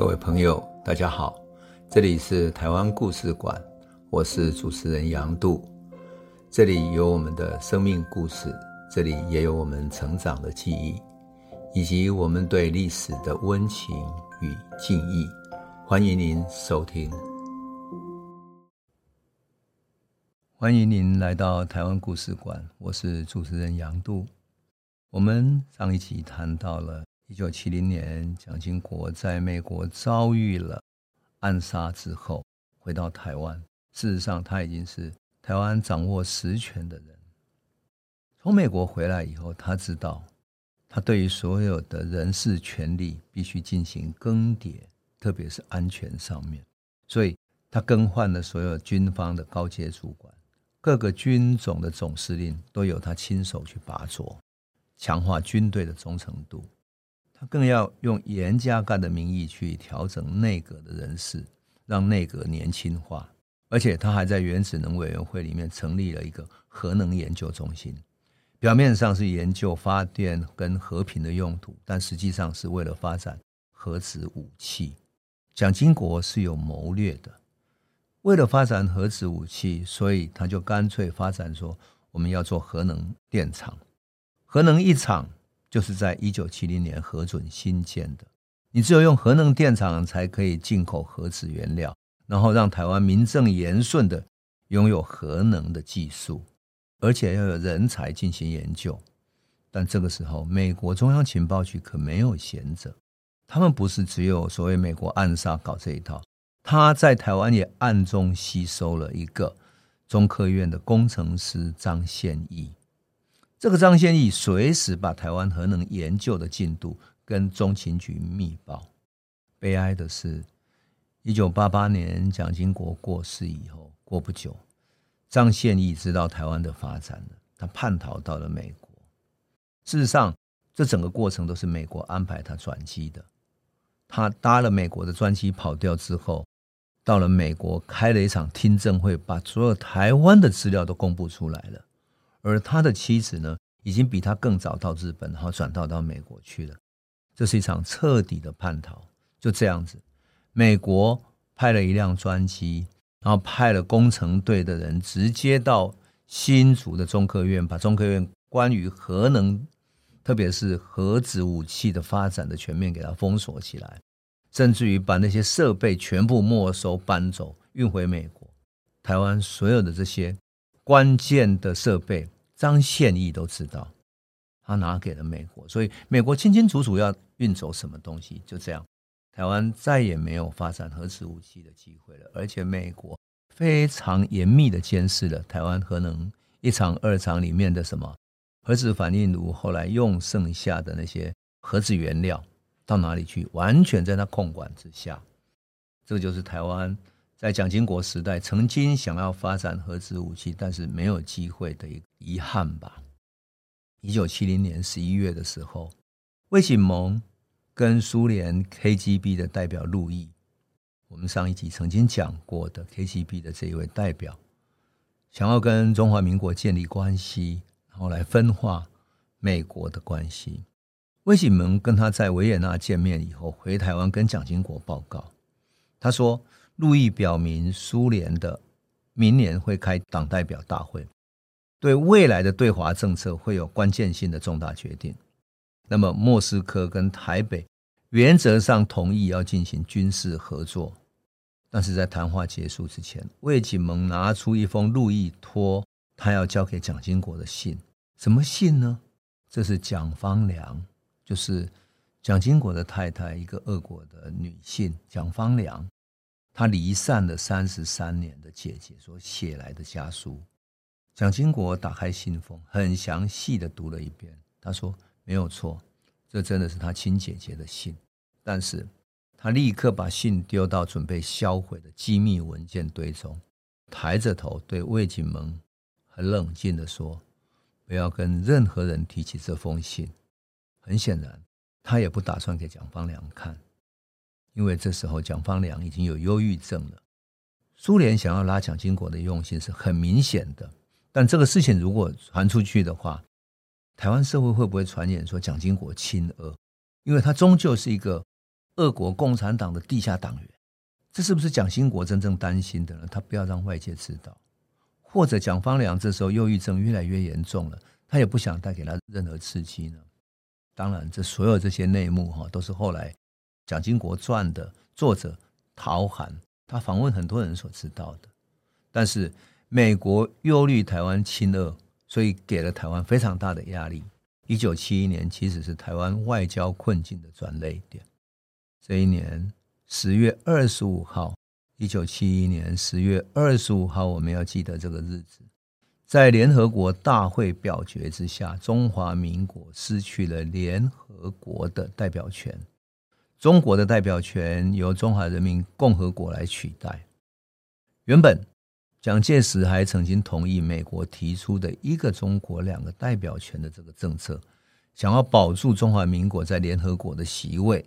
各位朋友，大家好，这里是台湾故事馆，我是主持人杨度，这里有我们的生命故事，这里也有我们成长的记忆，以及我们对历史的温情与敬意。欢迎您收听，欢迎您来到台湾故事馆，我是主持人杨度。我们上一集谈到了。一九七零年，蒋经国在美国遭遇了暗杀之后，回到台湾。事实上，他已经是台湾掌握实权的人。从美国回来以后，他知道，他对于所有的人事权力必须进行更迭，特别是安全上面。所以，他更换了所有军方的高阶主管，各个军种的总司令都由他亲手去拔擢，强化军队的忠诚度。他更要用严加干的名义去调整内阁的人事，让内阁年轻化，而且他还在原子能委员会里面成立了一个核能研究中心，表面上是研究发电跟和平的用途，但实际上是为了发展核子武器。蒋经国是有谋略的，为了发展核子武器，所以他就干脆发展说我们要做核能电厂，核能一厂。就是在一九七零年核准新建的，你只有用核能电厂才可以进口核子原料，然后让台湾名正言顺的拥有核能的技术，而且要有人才进行研究。但这个时候，美国中央情报局可没有闲着，他们不是只有所谓美国暗杀搞这一套，他在台湾也暗中吸收了一个中科院的工程师张宪义。这个张宪义随时把台湾核能研究的进度跟中情局密报。悲哀的是，一九八八年蒋经国过世以后，过不久，张宪义知道台湾的发展了，他叛逃到了美国。事实上，这整个过程都是美国安排他转机的。他搭了美国的专机跑掉之后，到了美国开了一场听证会，把所有台湾的资料都公布出来了。而他的妻子呢，已经比他更早到日本，然后转到到美国去了。这是一场彻底的叛逃。就这样子，美国派了一辆专机，然后派了工程队的人，直接到新竹的中科院，把中科院关于核能，特别是核子武器的发展的全面给它封锁起来，甚至于把那些设备全部没收搬走，运回美国。台湾所有的这些。关键的设备，张宪义都知道，他拿给了美国，所以美国清清楚楚要运走什么东西。就这样，台湾再也没有发展核子武器的机会了。而且美国非常严密的监视了台湾核能一厂、二厂里面的什么核子反应炉，后来用剩下的那些核子原料到哪里去，完全在他控管之下。这就是台湾。在蒋经国时代，曾经想要发展核子武器，但是没有机会的一个遗憾吧。一九七零年十一月的时候，魏锦蒙跟苏联 KGB 的代表路易，我们上一集曾经讲过的 KGB 的这一位代表，想要跟中华民国建立关系，然后来分化美国的关系。魏锦蒙跟他在维也纳见面以后，回台湾跟蒋经国报告，他说。路易表明，苏联的明年会开党代表大会，对未来的对华政策会有关键性的重大决定。那么，莫斯科跟台北原则上同意要进行军事合作，但是在谈话结束之前，魏景蒙拿出一封路易托他要交给蒋经国的信。什么信呢？这是蒋方良，就是蒋经国的太太，一个俄国的女性蒋方良。他离散了三十三年的姐姐所写来的家书，蒋经国打开信封，很详细的读了一遍。他说：“没有错，这真的是他亲姐姐的信。”但是，他立刻把信丢到准备销毁的机密文件堆中，抬着头对魏景蒙很冷静的说：“不要跟任何人提起这封信。”很显然，他也不打算给蒋方良看。因为这时候蒋方良已经有忧郁症了，苏联想要拉蒋经国的用心是很明显的，但这个事情如果传出去的话，台湾社会会不会传言说蒋经国亲俄？因为他终究是一个俄国共产党的地下党员。这是不是蒋经国真正担心的呢？他不要让外界知道，或者蒋方良这时候忧郁症越来越严重了，他也不想带给他任何刺激呢？当然，这所有这些内幕哈，都是后来《蒋经国传》的作者陶涵他访问很多人所知道的。但是美国忧虑台湾亲俄，所以给了台湾非常大的压力。一九七一年其实是台湾外交困境的转捩点。这一年。十月二十五号，一九七一年十月二十五号，我们要记得这个日子，在联合国大会表决之下，中华民国失去了联合国的代表权，中国的代表权由中华人民共和国来取代。原本蒋介石还曾经同意美国提出的一个中国两个代表权的这个政策，想要保住中华民国在联合国的席位。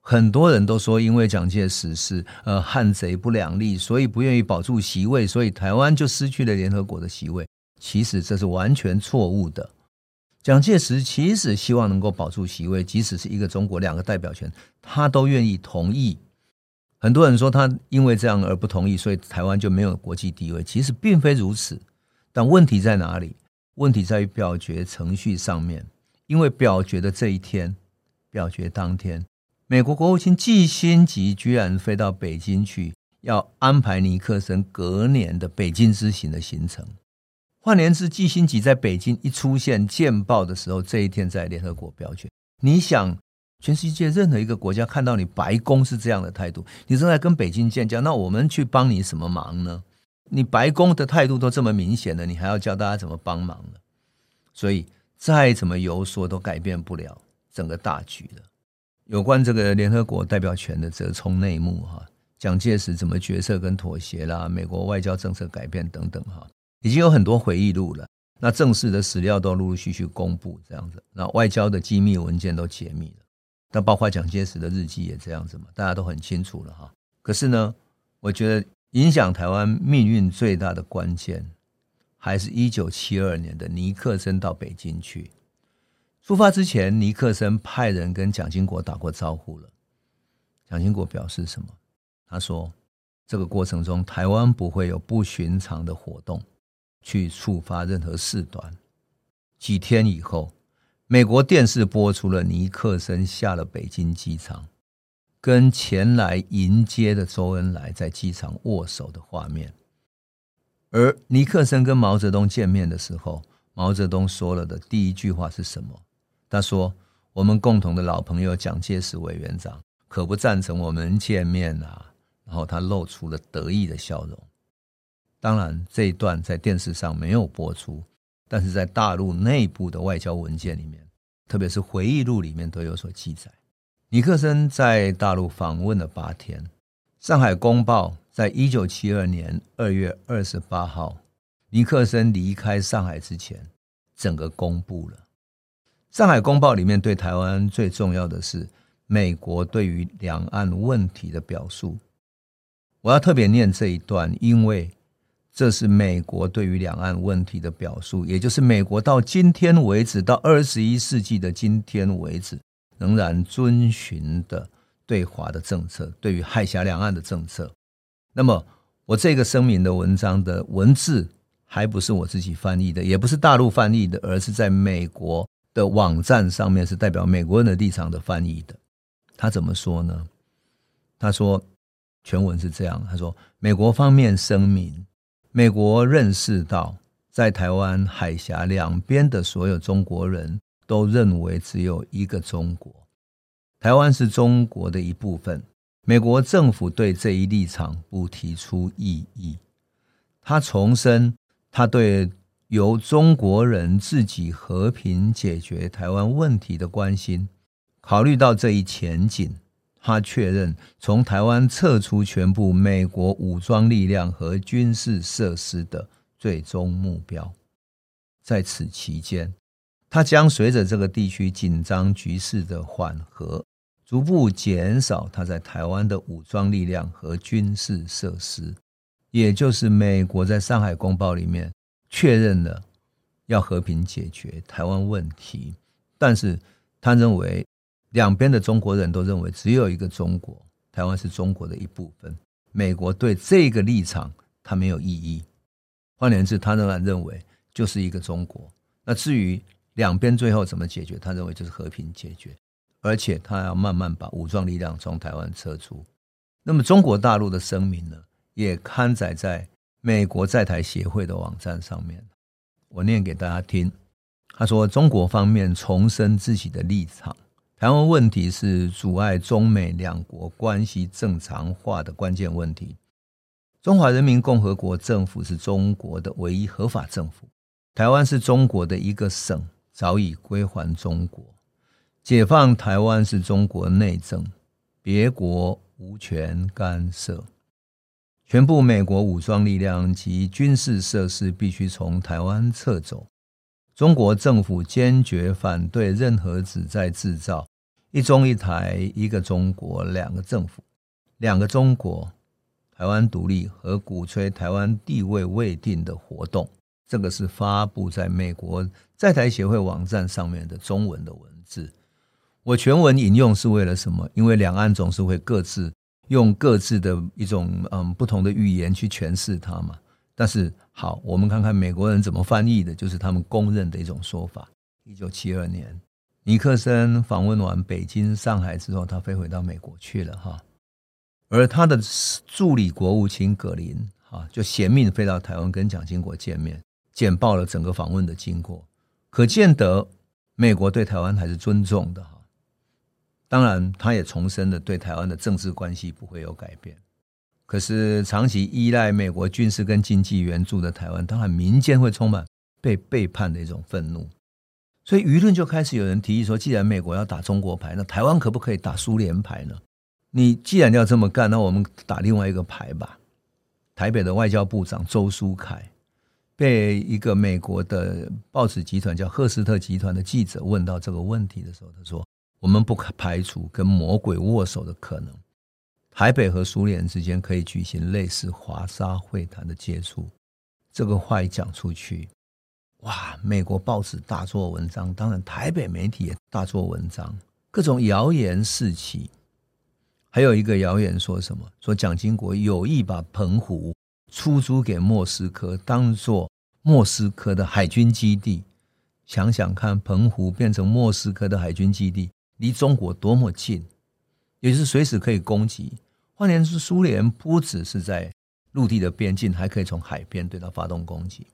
很多人都说，因为蒋介石是呃汉贼不两立，所以不愿意保住席位，所以台湾就失去了联合国的席位。其实这是完全错误的。蒋介石其实希望能够保住席位，即使是一个中国两个代表权，他都愿意同意。很多人说他因为这样而不同意，所以台湾就没有国际地位。其实并非如此。但问题在哪里？问题在于表决程序上面。因为表决的这一天，表决当天。美国国务卿季辛吉居然飞到北京去，要安排尼克森隔年的北京之行的行程。换言之，季新吉在北京一出现见报的时候，这一天在联合国表决。你想，全世界任何一个国家看到你白宫是这样的态度，你正在跟北京建交，那我们去帮你什么忙呢？你白宫的态度都这么明显了，你还要教大家怎么帮忙呢？所以再怎么游说都改变不了整个大局了。有关这个联合国代表权的折冲内幕，哈，蒋介石怎么决策跟妥协啦，美国外交政策改变等等，哈，已经有很多回忆录了。那正式的史料都陆陆续续公布，这样子，那外交的机密文件都解密了。那包括蒋介石的日记也这样子嘛，大家都很清楚了哈。可是呢，我觉得影响台湾命运最大的关键，还是一九七二年的尼克森到北京去。出发之前，尼克森派人跟蒋经国打过招呼了。蒋经国表示什么？他说：“这个过程中，台湾不会有不寻常的活动，去触发任何事端。”几天以后，美国电视播出了尼克森下了北京机场，跟前来迎接的周恩来在机场握手的画面。而尼克森跟毛泽东见面的时候，毛泽东说了的第一句话是什么？他说：“我们共同的老朋友蒋介石委员长可不赞成我们见面啊。”然后他露出了得意的笑容。当然，这一段在电视上没有播出，但是在大陆内部的外交文件里面，特别是回忆录里面都有所记载。尼克森在大陆访问了八天，《上海公报》在一九七二年二月二十八号，尼克森离开上海之前，整个公布了。上海公报里面对台湾最重要的是美国对于两岸问题的表述。我要特别念这一段，因为这是美国对于两岸问题的表述，也就是美国到今天为止，到二十一世纪的今天为止，仍然遵循的对华的政策，对于海峡两岸的政策。那么，我这个声明的文章的文字还不是我自己翻译的，也不是大陆翻译的，而是在美国。的网站上面是代表美国人的立场的翻译的，他怎么说呢？他说全文是这样，他说美国方面声明，美国认识到在台湾海峡两边的所有中国人都认为只有一个中国，台湾是中国的一部分，美国政府对这一立场不提出异议。他重申他对。由中国人自己和平解决台湾问题的关心，考虑到这一前景，他确认从台湾撤出全部美国武装力量和军事设施的最终目标。在此期间，他将随着这个地区紧张局势的缓和，逐步减少他在台湾的武装力量和军事设施，也就是美国在上海公报里面。确认了要和平解决台湾问题，但是他认为两边的中国人都认为只有一个中国，台湾是中国的一部分。美国对这个立场他没有异议，换言之，他仍然认为就是一个中国。那至于两边最后怎么解决，他认为就是和平解决，而且他要慢慢把武装力量从台湾撤出。那么中国大陆的声明呢，也刊载在美国在台协会的网站上面。我念给大家听。他说：“中国方面重申自己的立场，台湾问题是阻碍中美两国关系正常化的关键问题。中华人民共和国政府是中国的唯一合法政府，台湾是中国的一个省，早已归还中国。解放台湾是中国内政，别国无权干涉。全部美国武装力量及军事设施必须从台湾撤走。”中国政府坚决反对任何旨在制造“一中一台”、“一个中国”、“两个政府”、“两个中国”、台湾独立和鼓吹台湾地位未定的活动。这个是发布在美国在台协会网站上面的中文的文字。我全文引用是为了什么？因为两岸总是会各自用各自的一种嗯不同的语言去诠释它嘛。但是好，我们看看美国人怎么翻译的，就是他们公认的一种说法。一九七二年，尼克森访问完北京、上海之后，他飞回到美国去了哈。而他的助理国务卿葛林哈就衔命飞到台湾跟蒋经国见面，简报了整个访问的经过，可见得美国对台湾还是尊重的哈。当然，他也重申了对台湾的政治关系不会有改变。可是长期依赖美国军事跟经济援助的台湾，当然民间会充满被背叛的一种愤怒，所以舆论就开始有人提议说：既然美国要打中国牌，那台湾可不可以打苏联牌呢？你既然要这么干，那我们打另外一个牌吧。台北的外交部长周书凯被一个美国的报纸集团叫赫斯特集团的记者问到这个问题的时候，他说：我们不排除跟魔鬼握手的可能。台北和苏联之间可以举行类似华沙会谈的接触，这个话一讲出去，哇！美国报纸大做文章，当然台北媒体也大做文章，各种谣言四起。还有一个谣言说什么？说蒋经国有意把澎湖出租给莫斯科，当做莫斯科的海军基地。想想看，澎湖变成莫斯科的海军基地，离中国多么近！也就是随时可以攻击。换言之，苏联不只是在陆地的边境，还可以从海边对他发动攻击。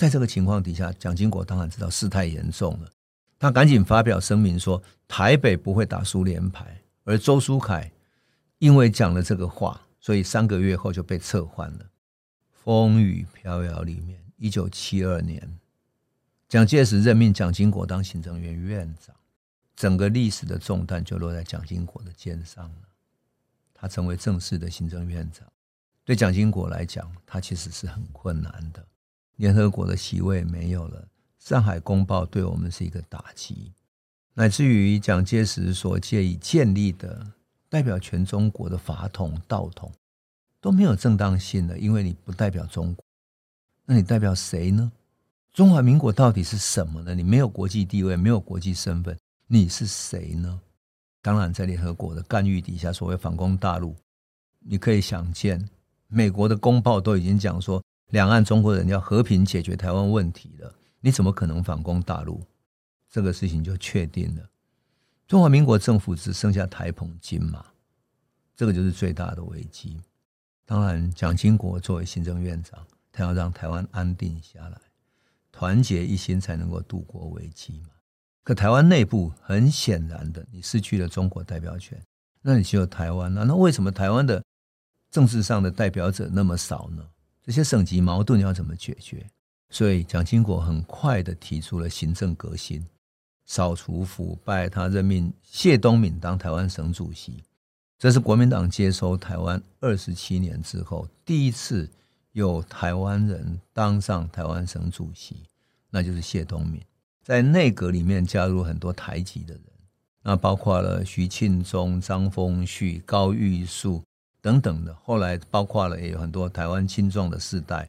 在这个情况底下，蒋经国当然知道事态严重了，他赶紧发表声明说，台北不会打苏联牌。而周书凯因为讲了这个话，所以三个月后就被撤换了。风雨飘摇里面，一九七二年，蒋介石任命蒋经国当行政院院长。整个历史的重担就落在蒋经国的肩上了，他成为正式的行政院长。对蒋经国来讲，他其实是很困难的。联合国的席位没有了，上海公报对我们是一个打击，乃至于蒋介石所借以建立的代表全中国的法统、道统都没有正当性了，因为你不代表中国，那你代表谁呢？中华民国到底是什么呢？你没有国际地位，没有国际身份。你是谁呢？当然，在联合国的干预底下，所谓反攻大陆，你可以想见，美国的公报都已经讲说，两岸中国人要和平解决台湾问题了，你怎么可能反攻大陆？这个事情就确定了。中华民国政府只剩下台澎金马，这个就是最大的危机。当然，蒋经国作为行政院长，他要让台湾安定下来，团结一心，才能够度过危机嘛。可台湾内部很显然的，你失去了中国代表权，那你只有台湾啊？那为什么台湾的政治上的代表者那么少呢？这些省级矛盾要怎么解决？所以蒋经国很快的提出了行政革新，扫除腐败，他任命谢东闵当台湾省主席，这是国民党接收台湾二十七年之后第一次有台湾人当上台湾省主席，那就是谢东闵。在内阁里面加入很多台籍的人，那包括了徐庆忠、张丰旭、高玉树等等的。后来包括了也有很多台湾青壮的世代，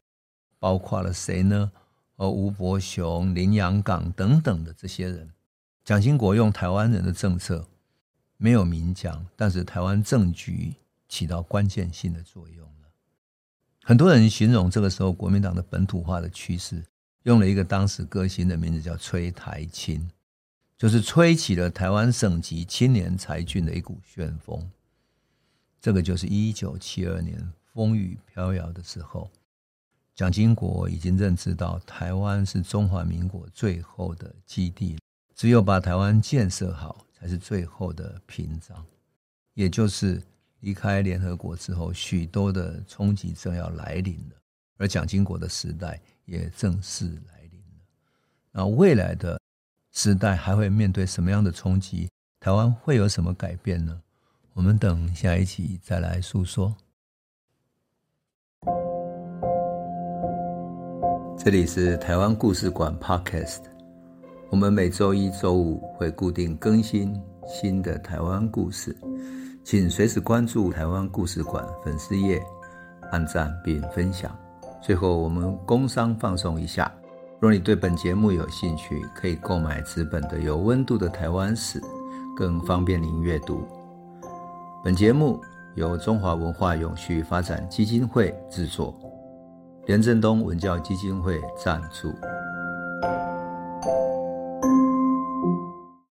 包括了谁呢？哦，吴伯雄、林洋港等等的这些人，蒋经国用台湾人的政策，没有明讲，但是台湾政局起到关键性的作用了。很多人形容这个时候国民党的本土化的趋势，用了一个当时歌星的名字叫“吹台青”，就是吹起了台湾省籍青年才俊的一股旋风。这个就是一九七二年风雨飘摇的时候，蒋经国已经认知到台湾是中华民国最后的基地，只有把台湾建设好。才是最后的屏障，也就是离开联合国之后，许多的冲击正要来临了，而蒋经国的时代也正式来临了。那未来的时代还会面对什么样的冲击？台湾会有什么改变呢？我们等下一期再来诉说。这里是台湾故事馆 Podcast。我们每周一、周五会固定更新新的台湾故事，请随时关注台湾故事馆粉丝页，按赞并分享。最后，我们工商放送一下：若你对本节目有兴趣，可以购买纸本的《有温度的台湾史》，更方便您阅读。本节目由中华文化永续发展基金会制作，廉政东文教基金会赞助。